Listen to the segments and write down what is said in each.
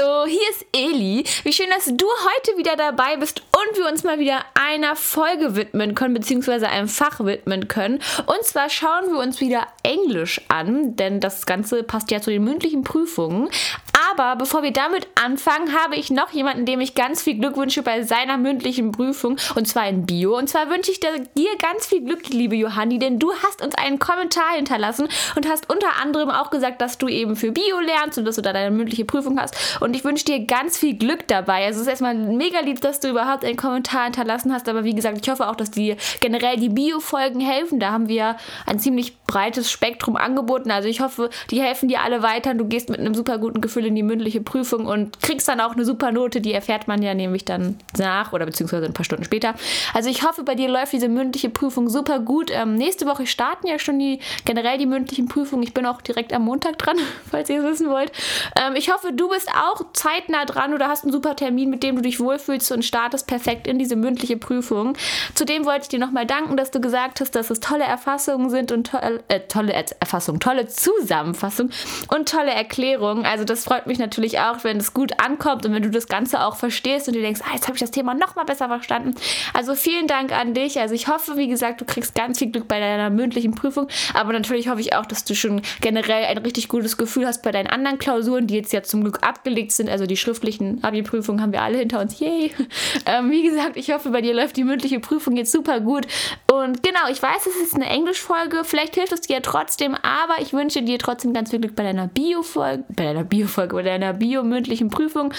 Hallo, hier ist Eli. Wie schön, dass du heute wieder dabei bist und wir uns mal wieder einer Folge widmen können, beziehungsweise einem Fach widmen können. Und zwar schauen wir uns wieder Englisch an, denn das Ganze passt ja zu den mündlichen Prüfungen. Aber bevor wir damit anfangen, habe ich noch jemanden, dem ich ganz viel Glück wünsche bei seiner mündlichen Prüfung und zwar in Bio. Und zwar wünsche ich dir ganz viel Glück, liebe Johanni, denn du hast uns einen Kommentar hinterlassen und hast unter anderem auch gesagt, dass du eben für Bio lernst und dass du da deine mündliche Prüfung hast. Und ich wünsche dir ganz viel Glück dabei. Also es ist erstmal mega lieb, dass du überhaupt einen Kommentar hinterlassen hast. Aber wie gesagt, ich hoffe auch, dass dir generell die Bio-Folgen helfen. Da haben wir ein ziemlich breites Spektrum angeboten. Also ich hoffe, die helfen dir alle weiter. Du gehst mit einem super guten Gefühl in die mündliche Prüfung und kriegst dann auch eine super Note. Die erfährt man ja nämlich dann nach oder beziehungsweise ein paar Stunden später. Also ich hoffe, bei dir läuft diese mündliche Prüfung super gut. Ähm, nächste Woche starten ja schon die generell die mündlichen Prüfungen. Ich bin auch direkt am Montag dran, falls ihr es wissen wollt. Ähm, ich hoffe, du bist auch zeitnah dran oder hast einen super Termin, mit dem du dich wohlfühlst und startest perfekt in diese mündliche Prüfung. Zudem wollte ich dir nochmal danken, dass du gesagt hast, dass es tolle Erfassungen sind und to äh, tolle Erfassung, tolle Zusammenfassung und tolle Erklärungen. Also das freut mich natürlich auch, wenn es gut ankommt und wenn du das Ganze auch verstehst und du denkst, ah, jetzt habe ich das Thema noch mal besser verstanden. Also vielen Dank an dich. Also ich hoffe, wie gesagt, du kriegst ganz viel Glück bei deiner mündlichen Prüfung, aber natürlich hoffe ich auch, dass du schon generell ein richtig gutes Gefühl hast bei deinen anderen Klausuren, die jetzt ja zum Glück abgelegt sind. Also die schriftlichen Abi-Prüfungen haben wir alle hinter uns. Yay! Ähm, wie gesagt, ich hoffe, bei dir läuft die mündliche Prüfung jetzt super gut. Und genau, ich weiß, es ist eine Englischfolge. Vielleicht hilft es dir trotzdem, aber ich wünsche dir trotzdem ganz viel Glück bei deiner Bio-Folge, bei deiner Bio-Folge, deiner Bio-mündlichen Prüfung.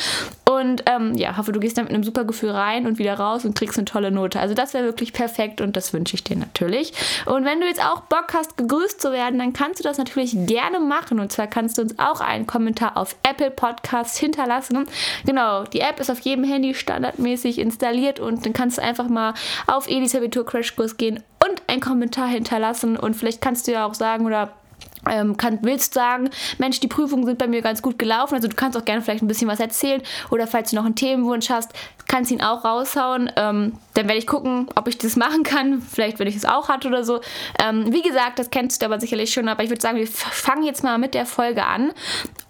Und ähm, ja, hoffe, du gehst da mit einem super Gefühl rein und wieder raus und kriegst eine tolle Note. Also das wäre wirklich perfekt und das wünsche ich dir natürlich. Und wenn du jetzt auch Bock hast, gegrüßt zu werden, dann kannst du das natürlich gerne machen. Und zwar kannst du uns auch einen Kommentar auf Apple Podcasts hinterlassen. Genau, die App ist auf jedem Handy standardmäßig installiert und dann kannst du einfach mal auf Elis Abitur Crashkurs gehen und einen Kommentar hinterlassen. Und vielleicht kannst du ja auch sagen oder ähm, kann, willst sagen, Mensch, die Prüfungen sind bei mir ganz gut gelaufen. Also du kannst auch gerne vielleicht ein bisschen was erzählen oder falls du noch einen Themenwunsch hast, kannst ihn auch raushauen. Ähm, dann werde ich gucken, ob ich das machen kann. Vielleicht, wenn ich es auch hatte oder so. Ähm, wie gesagt, das kennst du aber sicherlich schon. Aber ich würde sagen, wir fangen jetzt mal mit der Folge an.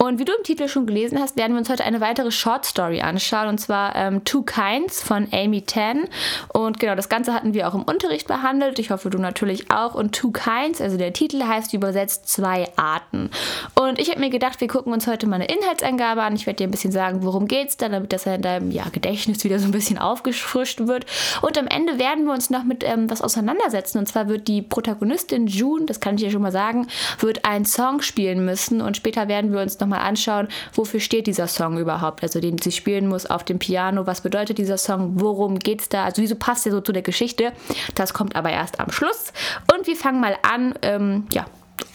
Und wie du im Titel schon gelesen hast, werden wir uns heute eine weitere Short Story anschauen. Und zwar ähm, Two Kinds von Amy Tan. Und genau, das Ganze hatten wir auch im Unterricht behandelt. Ich hoffe, du natürlich auch. Und Two Kinds, also der Titel heißt übersetzt zwei Arten. Und ich habe mir gedacht, wir gucken uns heute mal eine Inhaltsangabe an. Ich werde dir ein bisschen sagen, worum geht es dann, damit das in deinem ja, Gedächtnis wieder so ein bisschen aufgefrischt wird. Und am Ende werden wir uns noch mit ähm, was auseinandersetzen. Und zwar wird die Protagonistin June, das kann ich dir schon mal sagen, wird einen Song spielen müssen. Und später werden wir uns nochmal anschauen, wofür steht dieser Song überhaupt. Also den sie spielen muss auf dem Piano. Was bedeutet dieser Song? Worum geht es da? Also wieso passt der so zu der Geschichte? Das kommt aber erst am Schluss. Und wir fangen mal an, ähm, ja,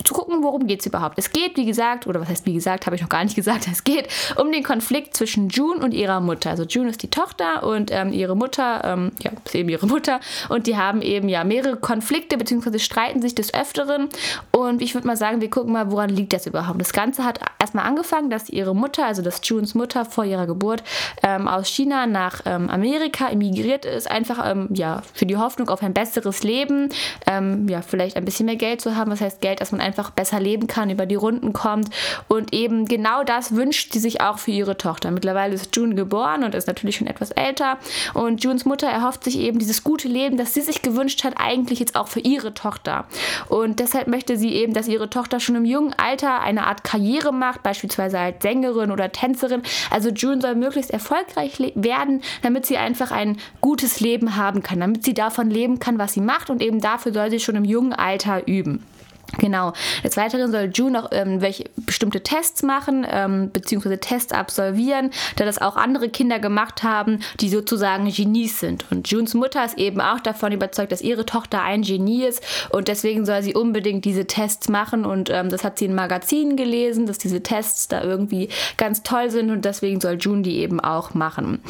zu gucken, worum geht es überhaupt. Es geht, wie gesagt, oder was heißt wie gesagt, habe ich noch gar nicht gesagt, es geht um den Konflikt zwischen June und ihrer Mutter. Also June ist die Tochter und ähm, ihre Mutter, ähm, ja, ist eben ihre Mutter und die haben eben ja mehrere Konflikte bzw. streiten sich des Öfteren und ich würde mal sagen, wir gucken mal, woran liegt das überhaupt. Das Ganze hat erstmal angefangen, dass ihre Mutter, also dass Junes Mutter vor ihrer Geburt ähm, aus China nach ähm, Amerika emigriert ist, einfach ähm, ja, für die Hoffnung auf ein besseres Leben, ähm, ja, vielleicht ein bisschen mehr Geld zu haben, was heißt Geld, dass man einfach besser leben kann, über die Runden kommt. Und eben genau das wünscht sie sich auch für ihre Tochter. Mittlerweile ist June geboren und ist natürlich schon etwas älter. Und Junes Mutter erhofft sich eben dieses gute Leben, das sie sich gewünscht hat, eigentlich jetzt auch für ihre Tochter. Und deshalb möchte sie eben, dass ihre Tochter schon im jungen Alter eine Art Karriere macht, beispielsweise als Sängerin oder Tänzerin. Also June soll möglichst erfolgreich werden, damit sie einfach ein gutes Leben haben kann, damit sie davon leben kann, was sie macht und eben dafür soll sie schon im jungen Alter üben. Genau. Des Weiteren soll June noch ähm, welche bestimmte Tests machen, ähm, beziehungsweise Tests absolvieren, da das auch andere Kinder gemacht haben, die sozusagen Genies sind. Und Junes Mutter ist eben auch davon überzeugt, dass ihre Tochter ein Genie ist und deswegen soll sie unbedingt diese Tests machen. Und ähm, das hat sie in Magazinen gelesen, dass diese Tests da irgendwie ganz toll sind und deswegen soll June die eben auch machen.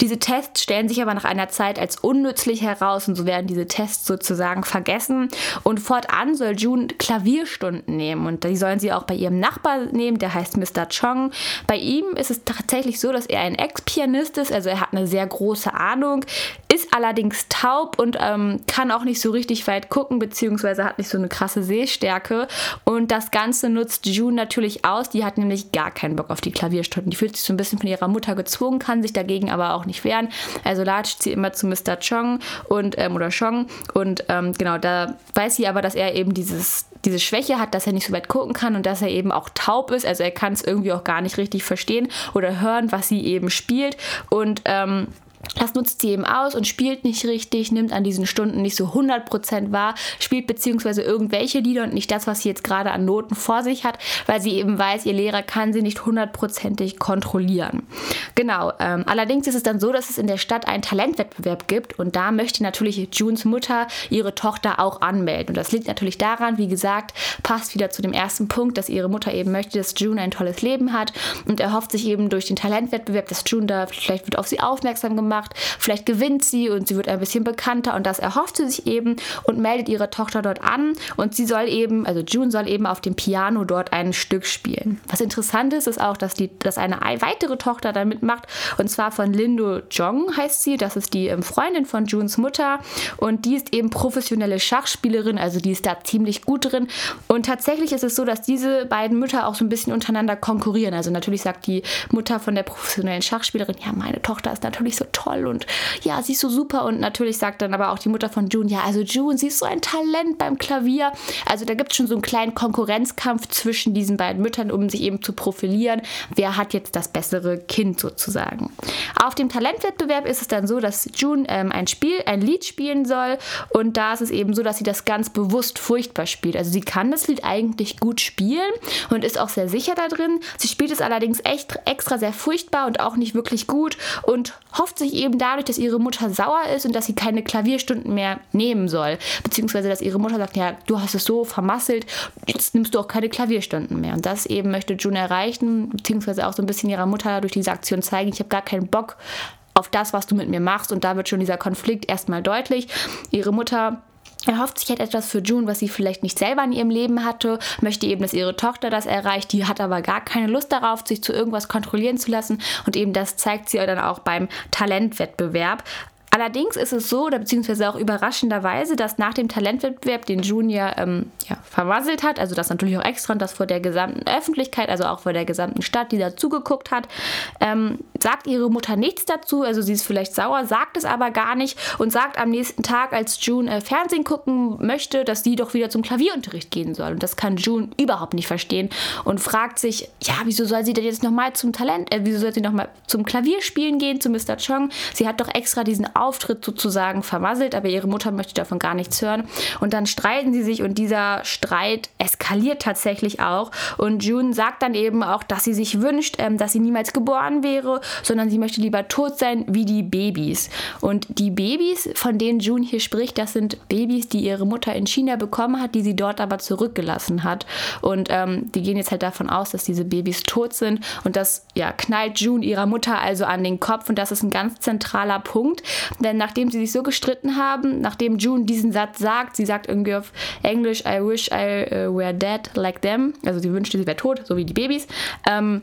Diese Tests stellen sich aber nach einer Zeit als unnützlich heraus und so werden diese Tests sozusagen vergessen. Und fortan soll June Klavierstunden nehmen und die sollen sie auch bei ihrem Nachbar nehmen, der heißt Mr. Chong. Bei ihm ist es tatsächlich so, dass er ein Ex-Pianist ist, also er hat eine sehr große Ahnung, ist allerdings taub und ähm, kann auch nicht so richtig weit gucken, beziehungsweise hat nicht so eine krasse Sehstärke. Und das Ganze nutzt June natürlich aus. Die hat nämlich gar keinen Bock auf die Klavierstunden. Die fühlt sich so ein bisschen von ihrer Mutter gezwungen, kann sich dagegen aber auch nicht wehren. Also latscht sie immer zu Mr. Chong und, ähm, oder Chong. Und ähm, genau, da weiß sie aber, dass er eben dieses diese Schwäche hat, dass er nicht so weit gucken kann und dass er eben auch taub ist. Also er kann es irgendwie auch gar nicht richtig verstehen oder hören, was sie eben spielt. Und ähm, das nutzt sie eben aus und spielt nicht richtig, nimmt an diesen Stunden nicht so 100% wahr, spielt beziehungsweise irgendwelche Lieder und nicht das, was sie jetzt gerade an Noten vor sich hat, weil sie eben weiß, ihr Lehrer kann sie nicht hundertprozentig kontrollieren. Genau, ähm, allerdings ist es dann so, dass es in der Stadt einen Talentwettbewerb gibt und da möchte natürlich Junes Mutter ihre Tochter auch anmelden. Und das liegt natürlich daran, wie gesagt, passt wieder zu dem ersten Punkt, dass ihre Mutter eben möchte, dass June ein tolles Leben hat und erhofft sich eben durch den Talentwettbewerb, dass June da vielleicht wird auf sie aufmerksam gemacht macht. Vielleicht gewinnt sie und sie wird ein bisschen bekannter und das erhofft sie sich eben und meldet ihre Tochter dort an und sie soll eben, also June soll eben auf dem Piano dort ein Stück spielen. Was interessant ist, ist auch, dass, die, dass eine weitere Tochter da mitmacht und zwar von Lindo Jong heißt sie. Das ist die ähm, Freundin von Junes Mutter und die ist eben professionelle Schachspielerin, also die ist da ziemlich gut drin und tatsächlich ist es so, dass diese beiden Mütter auch so ein bisschen untereinander konkurrieren. Also natürlich sagt die Mutter von der professionellen Schachspielerin, ja, meine Tochter ist natürlich so toll toll und ja, sie ist so super. Und natürlich sagt dann aber auch die Mutter von June, ja, also June, sie ist so ein Talent beim Klavier. Also da gibt es schon so einen kleinen Konkurrenzkampf zwischen diesen beiden Müttern, um sich eben zu profilieren. Wer hat jetzt das bessere Kind sozusagen? Auf dem Talentwettbewerb ist es dann so, dass June ähm, ein Spiel, ein Lied spielen soll und da ist es eben so, dass sie das ganz bewusst furchtbar spielt. Also sie kann das Lied eigentlich gut spielen und ist auch sehr sicher da drin. Sie spielt es allerdings echt extra sehr furchtbar und auch nicht wirklich gut und hofft sich eben dadurch, dass ihre Mutter sauer ist und dass sie keine Klavierstunden mehr nehmen soll. Beziehungsweise, dass ihre Mutter sagt, ja, du hast es so vermasselt, jetzt nimmst du auch keine Klavierstunden mehr. Und das eben möchte June erreichen, beziehungsweise auch so ein bisschen ihrer Mutter durch diese Aktion zeigen, ich habe gar keinen Bock auf das, was du mit mir machst. Und da wird schon dieser Konflikt erstmal deutlich. Ihre Mutter er hofft sich halt etwas für June, was sie vielleicht nicht selber in ihrem Leben hatte, möchte eben, dass ihre Tochter das erreicht, die hat aber gar keine Lust darauf, sich zu irgendwas kontrollieren zu lassen und eben das zeigt sie dann auch beim Talentwettbewerb. Allerdings ist es so, oder beziehungsweise auch überraschenderweise, dass nach dem Talentwettbewerb, den Junior ähm, ja, vermasselt hat, also das natürlich auch extra und das vor der gesamten Öffentlichkeit, also auch vor der gesamten Stadt, die da zugeguckt hat, ähm, sagt ihre Mutter nichts dazu, also sie ist vielleicht sauer, sagt es aber gar nicht und sagt am nächsten Tag, als June äh, Fernsehen gucken möchte, dass sie doch wieder zum Klavierunterricht gehen soll. Und das kann June überhaupt nicht verstehen und fragt sich, ja, wieso soll sie denn jetzt nochmal zum Talent, äh, wieso soll sie nochmal zum Klavierspielen gehen, zu Mr. Chong? Sie hat doch extra diesen Auftritt sozusagen vermasselt, aber ihre Mutter möchte davon gar nichts hören. Und dann streiten sie sich und dieser Streit eskaliert tatsächlich auch. Und June sagt dann eben auch, dass sie sich wünscht, ähm, dass sie niemals geboren wäre, sondern sie möchte lieber tot sein wie die Babys. Und die Babys, von denen June hier spricht, das sind Babys, die ihre Mutter in China bekommen hat, die sie dort aber zurückgelassen hat. Und ähm, die gehen jetzt halt davon aus, dass diese Babys tot sind. Und das ja, knallt June ihrer Mutter also an den Kopf. Und das ist ein ganz zentraler Punkt, denn nachdem sie sich so gestritten haben, nachdem June diesen Satz sagt, sie sagt irgendwie auf Englisch, I wish I uh, were dead like them, also sie wünschte, sie wäre tot, so wie die Babys. Ähm,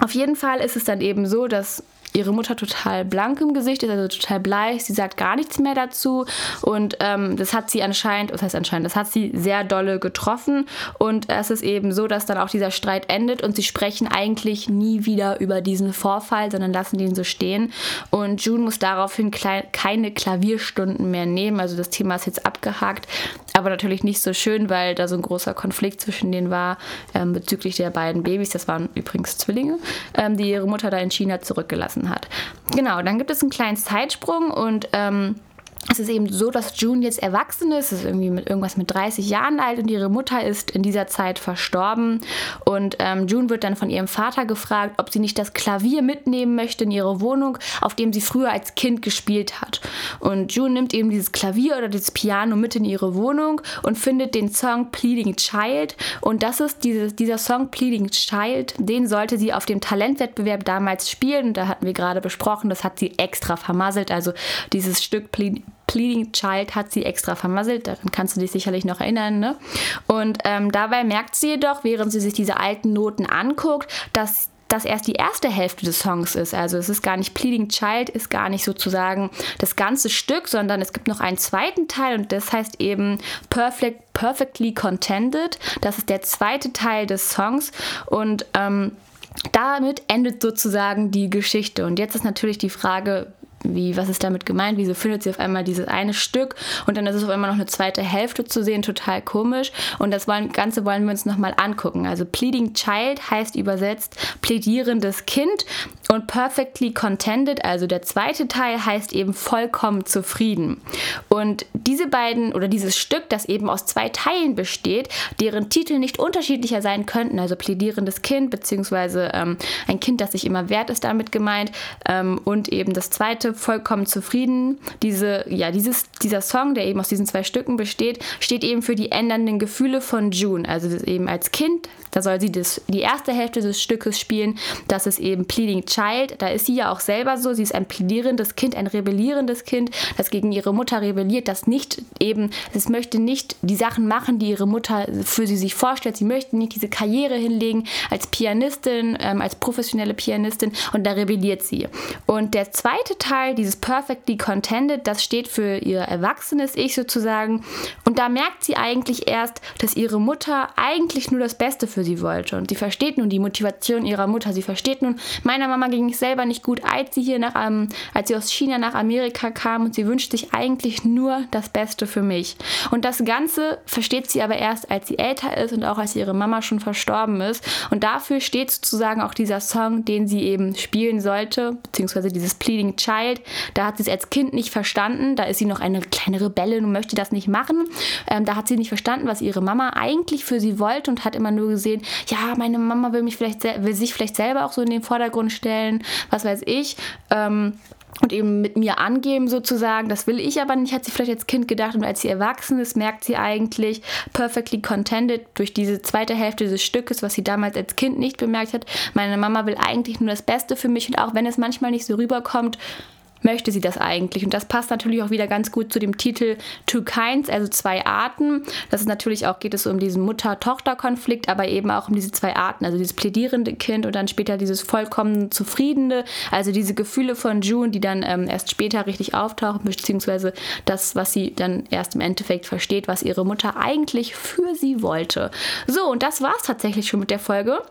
auf jeden Fall ist es dann eben so, dass ihre Mutter total blank im Gesicht ist, also total bleich. Sie sagt gar nichts mehr dazu. Und ähm, das hat sie anscheinend, was heißt anscheinend, das hat sie sehr dolle getroffen. Und es ist eben so, dass dann auch dieser Streit endet und sie sprechen eigentlich nie wieder über diesen Vorfall, sondern lassen ihn so stehen. Und June muss daraufhin keine Klavierstunden mehr nehmen. Also das Thema ist jetzt abgehakt. Aber natürlich nicht so schön, weil da so ein großer Konflikt zwischen denen war ähm, bezüglich der beiden Babys. Das waren übrigens Zwillinge, ähm, die ihre Mutter da in China zurückgelassen hat. Genau, dann gibt es einen kleinen Zeitsprung und ähm, es ist eben so, dass June jetzt erwachsen ist, ist irgendwie mit irgendwas mit 30 Jahren alt und ihre Mutter ist in dieser Zeit verstorben. Und ähm, June wird dann von ihrem Vater gefragt, ob sie nicht das Klavier mitnehmen möchte in ihre Wohnung, auf dem sie früher als Kind gespielt hat. Und June nimmt eben dieses Klavier oder dieses Piano mit in ihre Wohnung und findet den Song Pleading Child. Und das ist dieses, dieser Song Pleading Child, den sollte sie auf dem Talentwettbewerb damals spielen. Und da hatten wir gerade besprochen, das hat sie extra vermasselt. Also dieses Stück Pleading Pleading Child hat sie extra vermasselt, daran kannst du dich sicherlich noch erinnern. Ne? Und ähm, dabei merkt sie jedoch, während sie sich diese alten Noten anguckt, dass das erst die erste Hälfte des Songs ist. Also es ist gar nicht Pleading Child, ist gar nicht sozusagen das ganze Stück, sondern es gibt noch einen zweiten Teil und das heißt eben Perfect, Perfectly Contended. Das ist der zweite Teil des Songs und ähm, damit endet sozusagen die Geschichte. Und jetzt ist natürlich die Frage, wie, was ist damit gemeint? Wieso findet sie auf einmal dieses eine Stück und dann ist es auf einmal noch eine zweite Hälfte zu sehen? Total komisch. Und das wollen, Ganze wollen wir uns nochmal angucken. Also Pleading Child heißt übersetzt plädierendes Kind und Perfectly Contented, also der zweite Teil, heißt eben vollkommen zufrieden. Und diese beiden oder dieses Stück, das eben aus zwei Teilen besteht, deren Titel nicht unterschiedlicher sein könnten, also plädierendes Kind, beziehungsweise ähm, ein Kind, das sich immer wert ist, damit gemeint, ähm, und eben das zweite vollkommen zufrieden. Diese, ja, dieses, dieser Song, der eben aus diesen zwei Stücken besteht, steht eben für die ändernden Gefühle von June. Also eben als Kind, da soll sie das, die erste Hälfte des Stückes spielen. Das ist eben Pleading Child. Da ist sie ja auch selber so. Sie ist ein plädierendes Kind, ein rebellierendes Kind, das gegen ihre Mutter rebelliert, das nicht eben, es möchte nicht die Sachen machen, die ihre Mutter für sie sich vorstellt. Sie möchte nicht diese Karriere hinlegen als Pianistin, ähm, als professionelle Pianistin und da rebelliert sie. Und der zweite Teil dieses Perfectly Contended, das steht für ihr erwachsenes Ich sozusagen. Und da merkt sie eigentlich erst, dass ihre Mutter eigentlich nur das Beste für sie wollte. Und sie versteht nun die Motivation ihrer Mutter. Sie versteht nun, meiner Mama ging es selber nicht gut, als sie hier nach, ähm, als sie aus China nach Amerika kam und sie wünscht sich eigentlich nur das Beste für mich. Und das Ganze versteht sie aber erst, als sie älter ist und auch als ihre Mama schon verstorben ist. Und dafür steht sozusagen auch dieser Song, den sie eben spielen sollte, beziehungsweise dieses Pleading Child. Da hat sie es als Kind nicht verstanden. Da ist sie noch eine kleine Rebellin und möchte das nicht machen. Ähm, da hat sie nicht verstanden, was ihre Mama eigentlich für sie wollte und hat immer nur gesehen, ja, meine Mama will mich vielleicht will sich vielleicht selber auch so in den Vordergrund stellen, was weiß ich. Ähm, und eben mit mir angeben sozusagen. Das will ich aber nicht, hat sie vielleicht als Kind gedacht. Und als sie erwachsen ist, merkt sie eigentlich perfectly contented durch diese zweite Hälfte des Stückes, was sie damals als Kind nicht bemerkt hat. Meine Mama will eigentlich nur das Beste für mich und auch wenn es manchmal nicht so rüberkommt, möchte sie das eigentlich? Und das passt natürlich auch wieder ganz gut zu dem Titel Two Kinds, also zwei Arten. Das ist natürlich auch, geht es um diesen Mutter-Tochter-Konflikt, aber eben auch um diese zwei Arten, also dieses plädierende Kind und dann später dieses vollkommen zufriedene, also diese Gefühle von June, die dann ähm, erst später richtig auftauchen, beziehungsweise das, was sie dann erst im Endeffekt versteht, was ihre Mutter eigentlich für sie wollte. So, und das war es tatsächlich schon mit der Folge.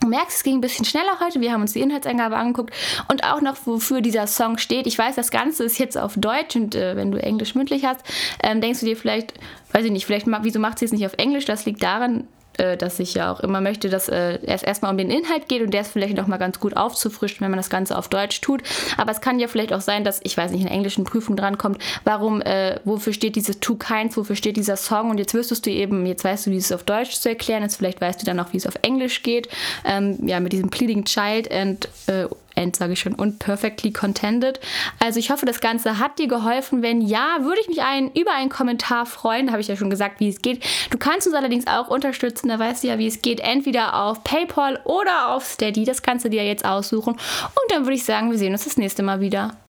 Du merkst, es ging ein bisschen schneller heute. Wir haben uns die Inhaltsangabe angeguckt und auch noch, wofür dieser Song steht. Ich weiß, das Ganze ist jetzt auf Deutsch und äh, wenn du Englisch mündlich hast, ähm, denkst du dir vielleicht, weiß ich nicht, vielleicht, wieso macht sie es nicht auf Englisch? Das liegt daran, äh, dass ich ja auch immer möchte, dass äh, es erstmal um den Inhalt geht und der ist vielleicht noch mal ganz gut aufzufrischen, wenn man das Ganze auf Deutsch tut. Aber es kann ja vielleicht auch sein, dass, ich weiß nicht, in englischen Prüfung drankommt, warum, äh, wofür steht dieses Two Kinds, wofür steht dieser Song und jetzt wüsstest du eben, jetzt weißt du, wie es auf Deutsch zu erklären ist, vielleicht weißt du dann auch, wie es auf Englisch geht. Ähm, ja, mit diesem Pleading Child and äh, End, sage ich schon, und perfectly contended. Also ich hoffe, das Ganze hat dir geholfen. Wenn ja, würde ich mich ein, über einen Kommentar freuen. Da habe ich ja schon gesagt, wie es geht. Du kannst uns allerdings auch unterstützen. Da weißt du ja, wie es geht. Entweder auf PayPal oder auf Steady. Das kannst du dir jetzt aussuchen. Und dann würde ich sagen, wir sehen uns das nächste Mal wieder.